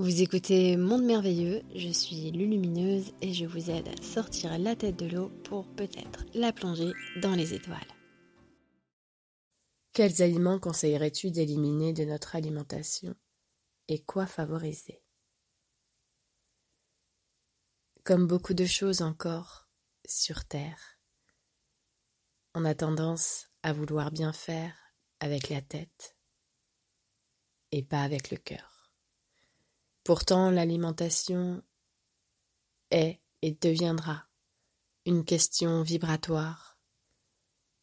Vous écoutez Monde Merveilleux, je suis Lulumineuse et je vous aide à sortir la tête de l'eau pour peut-être la plonger dans les étoiles. Quels aliments conseillerais-tu d'éliminer de notre alimentation et quoi favoriser? Comme beaucoup de choses encore sur Terre, on a tendance à vouloir bien faire avec la tête et pas avec le cœur. Pourtant, l'alimentation est et deviendra une question vibratoire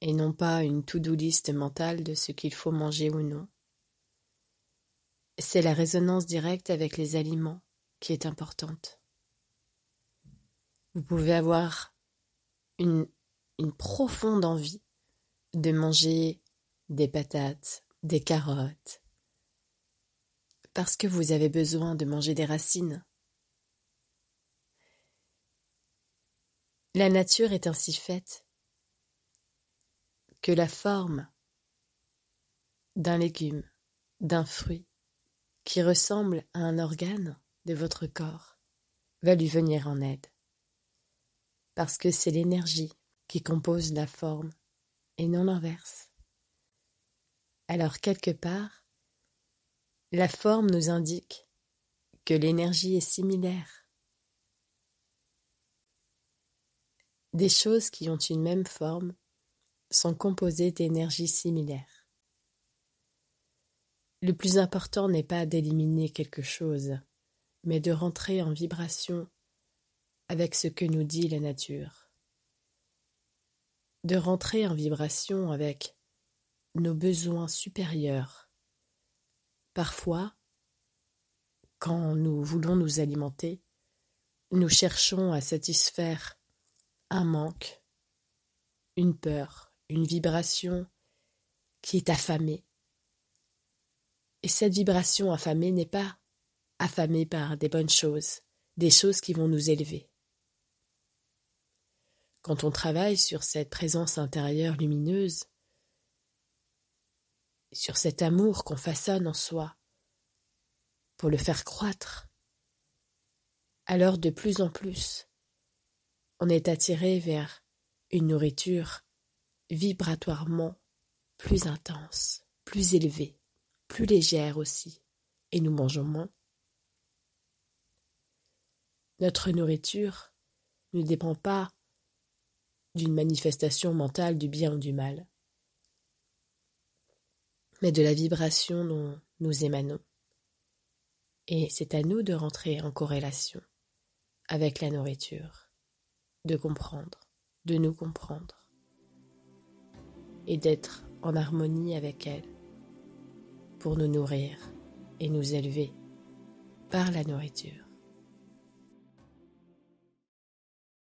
et non pas une to-do list mentale de ce qu'il faut manger ou non. C'est la résonance directe avec les aliments qui est importante. Vous pouvez avoir une, une profonde envie de manger des patates, des carottes, parce que vous avez besoin de manger des racines. La nature est ainsi faite que la forme d'un légume, d'un fruit, qui ressemble à un organe de votre corps, va lui venir en aide. Parce que c'est l'énergie qui compose la forme et non l'inverse. Alors quelque part, la forme nous indique que l'énergie est similaire. Des choses qui ont une même forme sont composées d'énergies similaires. Le plus important n'est pas d'éliminer quelque chose, mais de rentrer en vibration avec ce que nous dit la nature. De rentrer en vibration avec nos besoins supérieurs Parfois, quand nous voulons nous alimenter, nous cherchons à satisfaire un manque, une peur, une vibration qui est affamée. Et cette vibration affamée n'est pas affamée par des bonnes choses, des choses qui vont nous élever. Quand on travaille sur cette présence intérieure lumineuse, sur cet amour qu'on façonne en soi, pour le faire croître. Alors de plus en plus, on est attiré vers une nourriture vibratoirement plus intense, plus élevée, plus légère aussi, et nous mangeons moins. Notre nourriture ne dépend pas d'une manifestation mentale du bien ou du mal mais de la vibration dont nous émanons. Et c'est à nous de rentrer en corrélation avec la nourriture, de comprendre, de nous comprendre, et d'être en harmonie avec elle pour nous nourrir et nous élever par la nourriture.